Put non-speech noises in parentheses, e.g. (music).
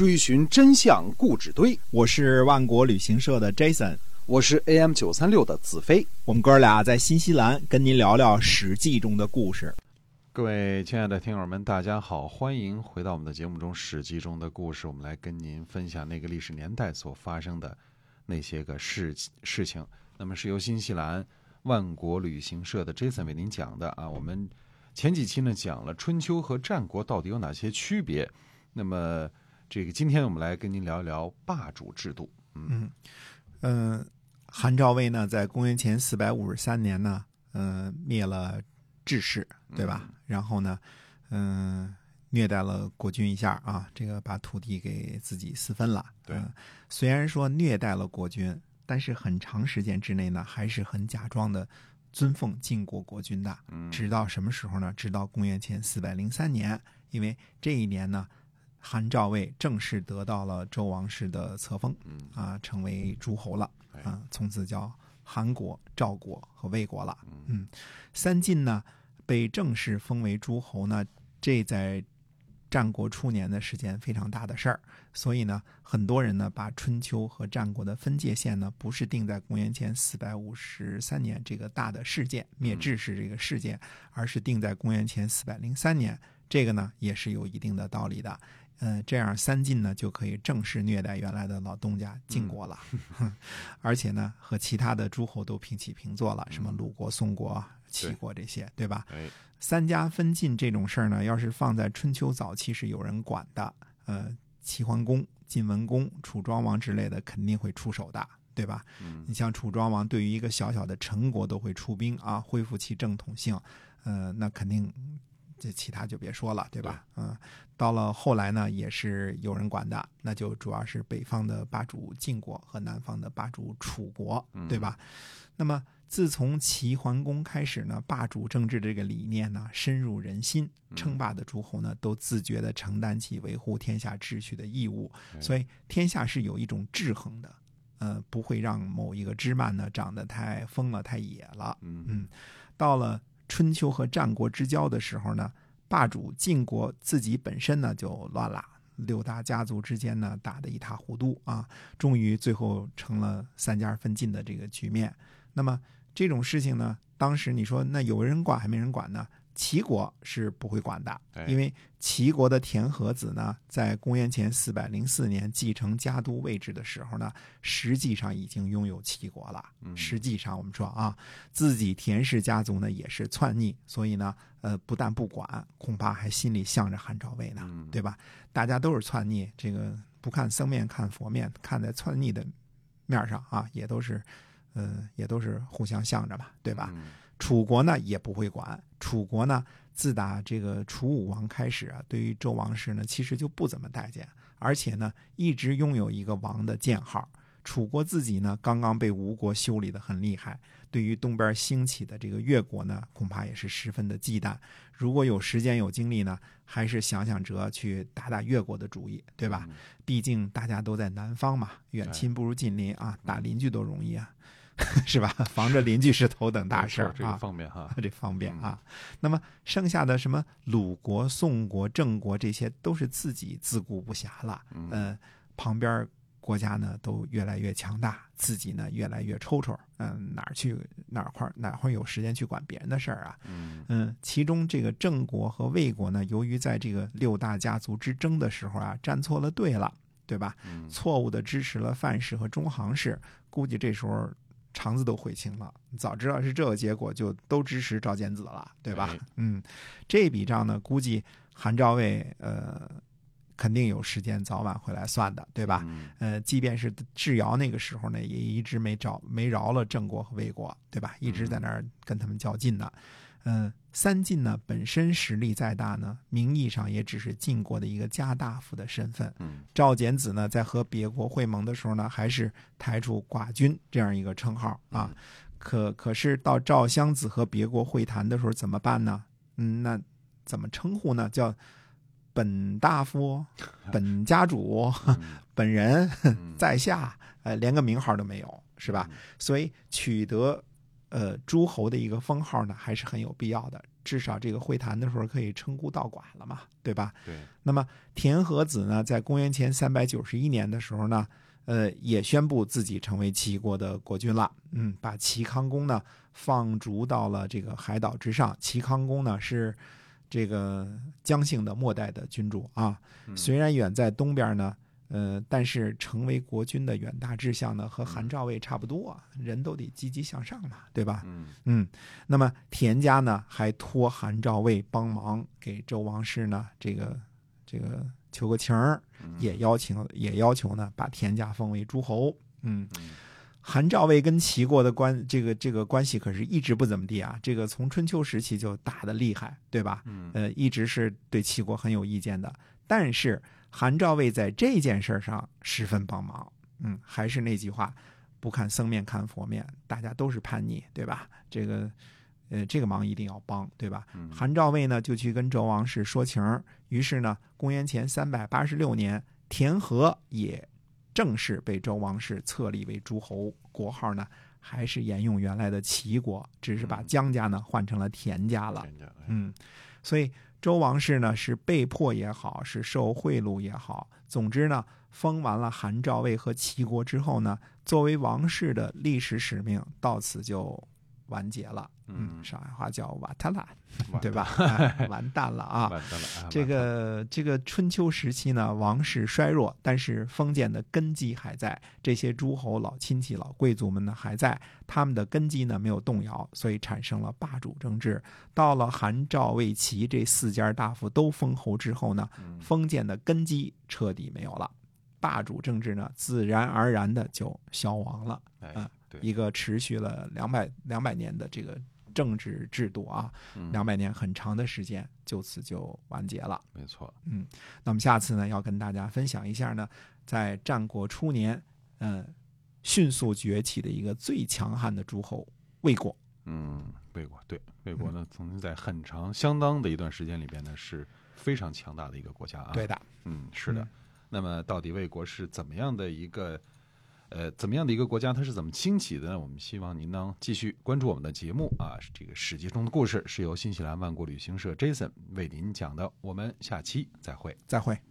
追寻真相故纸堆。我是万国旅行社的 Jason，我是 AM 九三六的子飞。我们哥俩在新西兰跟您聊聊《史记》中的故事。各位亲爱的听友们，大家好，欢迎回到我们的节目中，《史记》中的故事，我们来跟您分享那个历史年代所发生的那些个事事情。那么是由新西兰万国旅行社的 Jason 为您讲的啊。我们前几期呢讲了春秋和战国到底有哪些区别。那么这个今天我们来跟您聊一聊霸主制度。嗯嗯，韩赵魏呢，在公元前四百五十三年呢，嗯，灭了智氏，对吧？然后呢，嗯，虐待了国君一下啊，这个把土地给自己私分了。对，虽然说虐待了国君，但是很长时间之内呢，还是很假装的尊奉晋国国君的。嗯，直到什么时候呢？直到公元前四百零三年，因为这一年呢，韩赵魏正式得到了周王室的册封，嗯啊，成为诸侯了哎啊，从此叫韩国、赵国和魏国了。嗯嗯，三晋呢被正式封为诸侯呢，这在战国初年呢是件非常大的事儿，所以呢，很多人呢把春秋和战国的分界线呢不是定在公元前四百五十三年这个大的事件灭智是这个事件，而是定在公元前四百零三年。这个呢也是有一定的道理的。嗯，这样三晋呢就可以正式虐待原来的老东家晋国了，(laughs) 而且呢和其他的诸侯都平起平坐了，什么鲁国、宋国、齐国这些，对吧？哎，三家分晋这种事儿呢，要是放在春秋早期是有人管的，呃，齐桓公、晋文公、楚庄王之类的肯定会出手的，对吧？嗯你像楚庄王对于一个小小的陈国都会出兵啊，恢复其正统性，呃，那肯定这其他就别说了，对吧？嗯，到了后来呢，也是有人管的，那就主要是北方的霸主晋国和南方的霸主楚国，对吧？那么自从齐桓公开始呢，霸主政治这个理念呢深入人心，称霸的诸侯呢都自觉地承担起维护天下秩序的义务，所以天下是有一种制衡的，呃，不会让某一个枝蔓呢长得太疯了、太野了。嗯嗯，到了春秋和战国之交的时候呢，霸主晋国自己本身呢就乱了，六大家族之间呢打得一塌糊涂啊，终于最后成了三家分晋的这个局面。那么这种事情呢，当时你说那有人管还没人管呢？齐国是不会管的，哎因为齐国的田和子呢，在公元前四百零四年继承家督位置的时候呢，实际上已经拥有齐国了。嗯实际上我们说啊，自己田氏家族呢也是篡逆，所以呢，呃，不但不管，恐怕还心里向着韩赵魏呢，嗯对吧？大家都是篡逆，这个不看僧面看佛面，看在篡逆的面上啊，也都是，呃，也都是互相向着嘛，对吧？嗯楚国呢也不会管，楚国呢自打这个楚武王开始啊，对于周王室呢其实就不怎么待见，而且呢一直拥有一个王的建号。楚国自己呢刚刚被吴国修理的很厉害，对于东边兴起的这个越国呢，恐怕也是十分的忌惮。如果有时间有精力呢，还是想想辙去打打越国的主意，对吧？嗯毕竟大家都在南方嘛，远亲不如近邻啊，打邻居都容易啊，(laughs) 是吧？防着邻居是头等大事儿没错这。方便哈，这方便 (laughs) 啊。那么剩下的什么鲁国、宋国、郑国这些，都是自己自顾不暇了。嗯呃，旁边国家呢都越来越强大，自己呢越来越抽抽。嗯、哪儿去哪儿块儿哪会有时间去管别人的事儿啊？嗯嗯，其中这个郑国和魏国呢，由于在这个六大家族之争的时候啊，站错了队了，对吧？嗯错误的支持了范氏和中行氏，估计这时候肠子都悔青了。早知道是这个结果，就都支持赵简子了，对吧？哎嗯，这笔账呢，估计韩赵魏呃肯定有时间早晚会来算的，对吧？嗯呃，即便是智瑶那个时候呢，也一直没找没饶了郑国和魏国，对吧？一直在那儿跟他们较劲呢。嗯、三晋呢本身实力再大呢，名义上也只是晋国的一个家大夫的身份。嗯赵简子呢，在和别国会盟的时候呢，还是抬出寡君这样一个称号啊。可可是到赵襄子和别国会谈的时候怎么办呢？嗯，那怎么称呼呢？叫本大夫、(laughs) 本家主、(laughs) 本人、嗯 (laughs) 在下，呃，连个名号都没有，是吧？所以取得呃诸侯的一个封号呢，还是很有必要的。至少这个会谈的时候可以称孤道寡了嘛，对吧？对，那么田和子呢，在公元前三百九十一年的时候呢，呃，也宣布自己成为齐国的国君了。嗯，把齐康公呢放逐到了这个海岛之上。齐康公呢是这个姜姓的末代的君主啊，虽然远在东边呢。呃，但是成为国君的远大志向呢，和韩赵魏差不多，人都得积极向上嘛，对吧？嗯嗯。那么田家呢，还托韩赵魏帮忙给周王室呢，这个这个求个情儿，也邀请也要求呢，把田家封为诸侯。嗯，韩赵魏跟齐国的关这个这个关系可是一直不怎么地啊，这个从春秋时期就打的厉害，对吧？嗯呃，一直是对齐国很有意见的，但是。韩赵魏在这件事上十分帮忙，嗯，还是那句话，不看僧面看佛面，大家都是叛逆，对吧？这个，呃，这个忙一定要帮，对吧？韩赵魏呢就去跟周王室说情于是呢，公元前三百八十六年，田和也正式被周王室册立为诸侯，国号呢还是沿用原来的齐国，只是把姜家呢换成了田家了，嗯，所以。周王室呢是被迫也好，是受贿赂也好，总之呢，封完了韩赵魏和齐国之后呢，作为王室的历史使命到此就完结了。嗯，上海话叫“瓦特拉”，(laughs) 对吧？(laughs) 完蛋了啊！完蛋了。这个这个春秋时期呢，王室衰弱，但是封建的根基还在，这些诸侯老亲戚、老贵族们呢还在，他们的根基呢没有动摇，所以产生了霸主政治。到了韩赵魏齐这四家大夫都封侯之后呢，封建的根基彻底没有了，霸主政治呢自然而然的就消亡了。嗯，一个持续了两百两百年的这个。政治制度啊，两百年很长的时间就此就完结了。没错，嗯，那么下次呢，要跟大家分享一下呢，在战国初年，嗯，迅速崛起的一个最强悍的诸侯魏国。嗯，魏国对魏国呢，曾经在很长、相当的一段时间里边呢，是非常强大的一个国家啊。对的，嗯，是的。那么，到底魏国是怎么样的一个？呃，怎么样的一个国家，它是怎么兴起的呢？我们希望您能继续关注我们的节目啊。这个史记中的故事是由新西兰万国旅行社 Jason 为您讲的。我们下期再会，再会。